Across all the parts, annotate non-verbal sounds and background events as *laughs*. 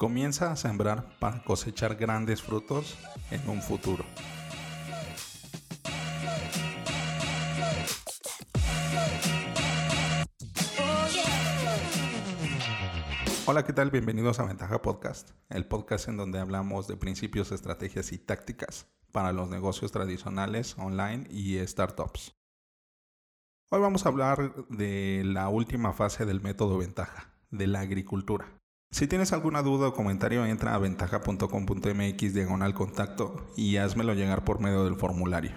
Comienza a sembrar para cosechar grandes frutos en un futuro. Hola, ¿qué tal? Bienvenidos a Ventaja Podcast, el podcast en donde hablamos de principios, estrategias y tácticas para los negocios tradicionales, online y startups. Hoy vamos a hablar de la última fase del método ventaja, de la agricultura. Si tienes alguna duda o comentario, entra a ventaja.com.mx diagonal contacto y házmelo llegar por medio del formulario.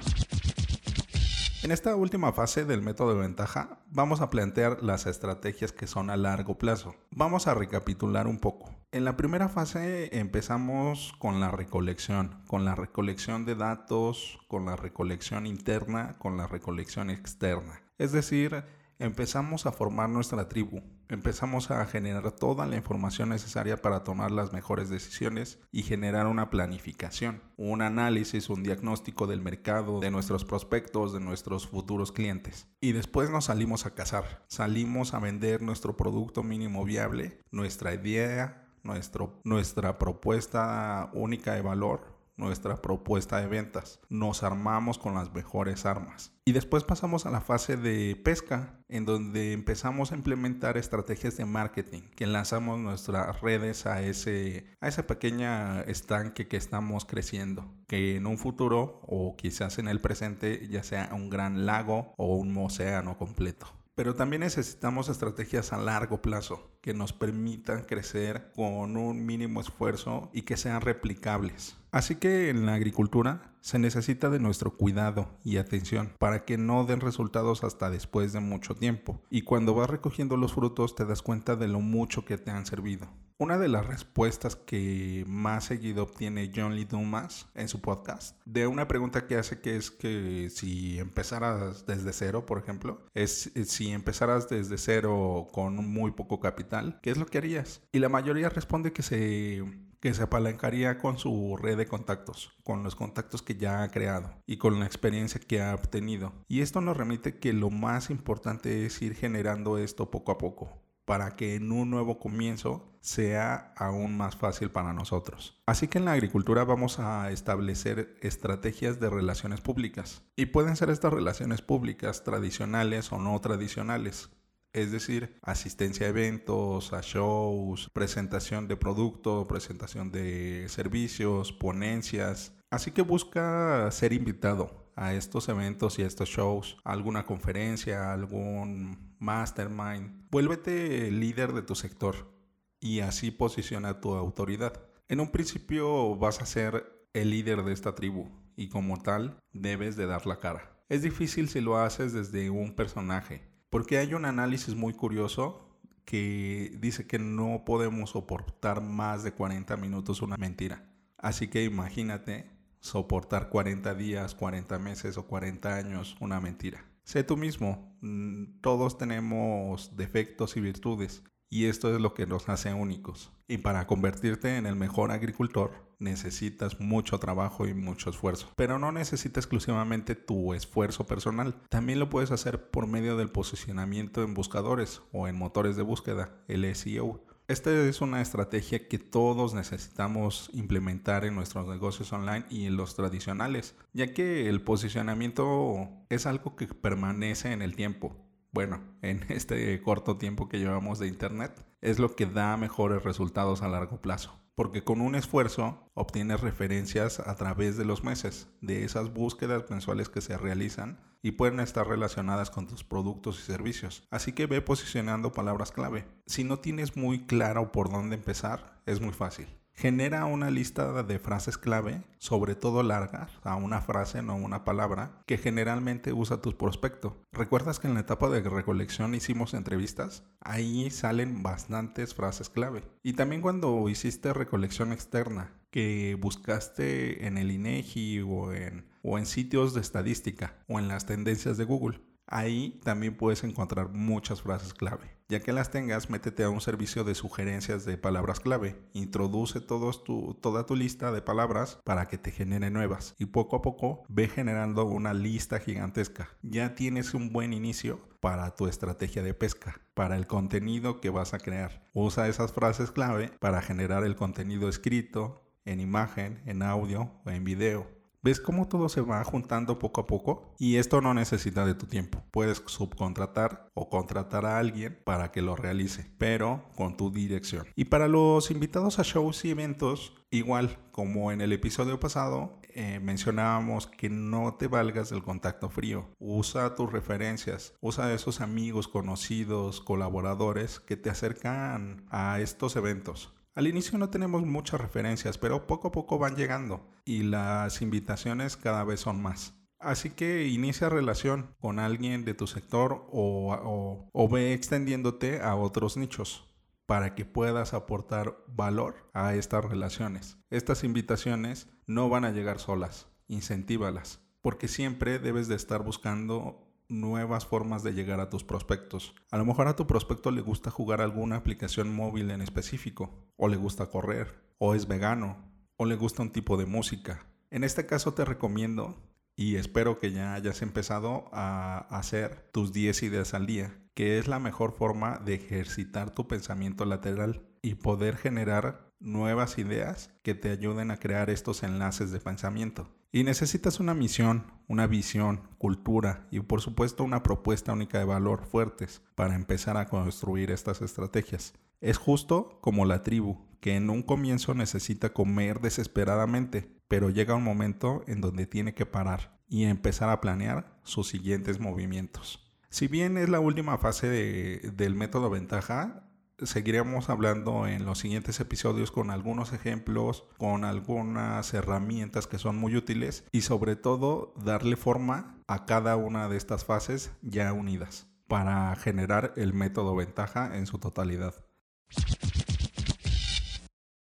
En esta última fase del método de ventaja, vamos a plantear las estrategias que son a largo plazo. Vamos a recapitular un poco. En la primera fase empezamos con la recolección, con la recolección de datos, con la recolección interna, con la recolección externa. Es decir, empezamos a formar nuestra tribu, empezamos a generar toda la información necesaria para tomar las mejores decisiones y generar una planificación, un análisis, un diagnóstico del mercado, de nuestros prospectos, de nuestros futuros clientes. Y después nos salimos a cazar, salimos a vender nuestro producto mínimo viable, nuestra idea, nuestro, nuestra propuesta única de valor nuestra propuesta de ventas. Nos armamos con las mejores armas. Y después pasamos a la fase de pesca, en donde empezamos a implementar estrategias de marketing, que enlazamos nuestras redes a ese, a esa pequeña estanque que estamos creciendo, que en un futuro o quizás en el presente ya sea un gran lago o un océano completo. Pero también necesitamos estrategias a largo plazo que nos permitan crecer con un mínimo esfuerzo y que sean replicables. Así que en la agricultura se necesita de nuestro cuidado y atención para que no den resultados hasta después de mucho tiempo. Y cuando vas recogiendo los frutos te das cuenta de lo mucho que te han servido. Una de las respuestas que más seguido obtiene John Lee Dumas en su podcast, de una pregunta que hace que es que si empezaras desde cero, por ejemplo, es si empezaras desde cero con muy poco capital, ¿qué es lo que harías? Y la mayoría responde que se que se apalancaría con su red de contactos, con los contactos que ya ha creado y con la experiencia que ha obtenido. Y esto nos remite que lo más importante es ir generando esto poco a poco para que en un nuevo comienzo sea aún más fácil para nosotros. Así que en la agricultura vamos a establecer estrategias de relaciones públicas. Y pueden ser estas relaciones públicas tradicionales o no tradicionales, es decir, asistencia a eventos, a shows, presentación de producto, presentación de servicios, ponencias. Así que busca ser invitado a estos eventos y a estos shows, alguna conferencia, algún mastermind. Vuélvete líder de tu sector y así posiciona tu autoridad. En un principio vas a ser el líder de esta tribu y como tal debes de dar la cara. Es difícil si lo haces desde un personaje, porque hay un análisis muy curioso que dice que no podemos soportar más de 40 minutos una mentira. Así que imagínate soportar 40 días, 40 meses o 40 años una mentira. Sé tú mismo, mm, todos tenemos defectos y virtudes y esto es lo que nos hace únicos. Y para convertirte en el mejor agricultor necesitas mucho trabajo y mucho esfuerzo. Pero no necesita exclusivamente tu esfuerzo personal. También lo puedes hacer por medio del posicionamiento en buscadores o en motores de búsqueda, el SEO. Esta es una estrategia que todos necesitamos implementar en nuestros negocios online y en los tradicionales, ya que el posicionamiento es algo que permanece en el tiempo bueno, *laughs* en este corto tiempo que llevamos de Internet, es lo que da mejores resultados a largo plazo. Porque con un esfuerzo obtienes referencias a través de los meses, de esas búsquedas mensuales que se realizan y pueden estar relacionadas con tus productos y servicios. Así que ve posicionando palabras clave. Si no tienes muy claro por dónde empezar, es muy fácil. Genera una lista de frases clave, sobre todo largas, a una frase, no una palabra, que generalmente usa tu prospecto. ¿Recuerdas que en la etapa de recolección hicimos entrevistas? Ahí salen bastantes frases clave. Y también cuando hiciste recolección externa, que buscaste en el INEGI o en, o en sitios de estadística o en las tendencias de Google. Ahí también puedes encontrar muchas frases clave Ya que las tengas, métete a un servicio de sugerencias de palabras clave. Introduce toda tu lista de palabras para que te genere nuevas. Y poco a poco ve generando una lista gigantesca. Ya tienes un buen inicio para tu estrategia de pesca, para el contenido que vas a crear. Usa esas frases clave para generar el contenido escrito, en imagen, en audio o en video. ¿Ves cómo todo se va juntando poco a poco? Y esto no necesita de tu tiempo. Puedes subcontratar o contratar a alguien para que lo realice, pero con tu dirección. Y para los invitados a shows y eventos, igual como en el episodio pasado, eh, mencionábamos que no te valgas del contacto frío. Usa tus referencias, usa esos amigos, conocidos, colaboradores que te acercan a estos eventos. Al inicio no tenemos muchas referencias, pero poco a poco van llegando y las invitaciones cada vez son más. Así que inicia relación con alguien de tu sector o, o, ve extendiéndote a otros nichos para que puedas aportar valor a estas relaciones. Estas invitaciones no van a llegar solas, incentívalas, porque siempre debes de estar buscando nuevas formas de llegar a tus prospectos. A lo mejor a tu prospecto le gusta jugar alguna aplicación móvil en específico, o le gusta correr, o es vegano, o le gusta un tipo de música. En este caso te recomiendo y espero que ya hayas empezado a hacer tus 10 ideas al día, que es la mejor forma de ejercitar tu pensamiento lateral y poder generar nuevas ideas que te ayuden a crear estos enlaces de pensamiento. Y necesitas una misión, una visión, cultura y por supuesto una propuesta única de valor fuertes para empezar a construir estas estrategias. Es justo como la tribu, que en un comienzo necesita comer desesperadamente, pero llega un momento en donde tiene que parar y empezar a planear sus siguientes movimientos. Si bien es la última fase del método ventaja, seguiremos hablando en los siguientes episodios con algunos ejemplos, con algunas herramientas que son muy útiles y sobre todo darle forma a cada una de estas fases ya unidas para generar el método ventaja en su totalidad.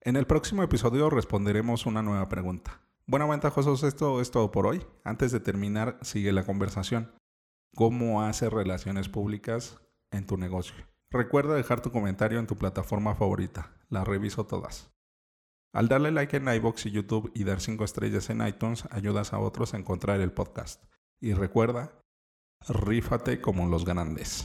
En el próximo episodio responderemos una nueva pregunta. Bueno, ventajosos, esto es todo por hoy. Antes de terminar, sigue la conversación. ¿Cómo hacer relaciones públicas en tu negocio? Recuerda dejar tu comentario en tu plataforma favorita. La reviso todas. Al darle like en iBox y YouTube y dar 5 estrellas en iTunes, ayudas a otros a encontrar el podcast. Y recuerda, rífate como los grandes.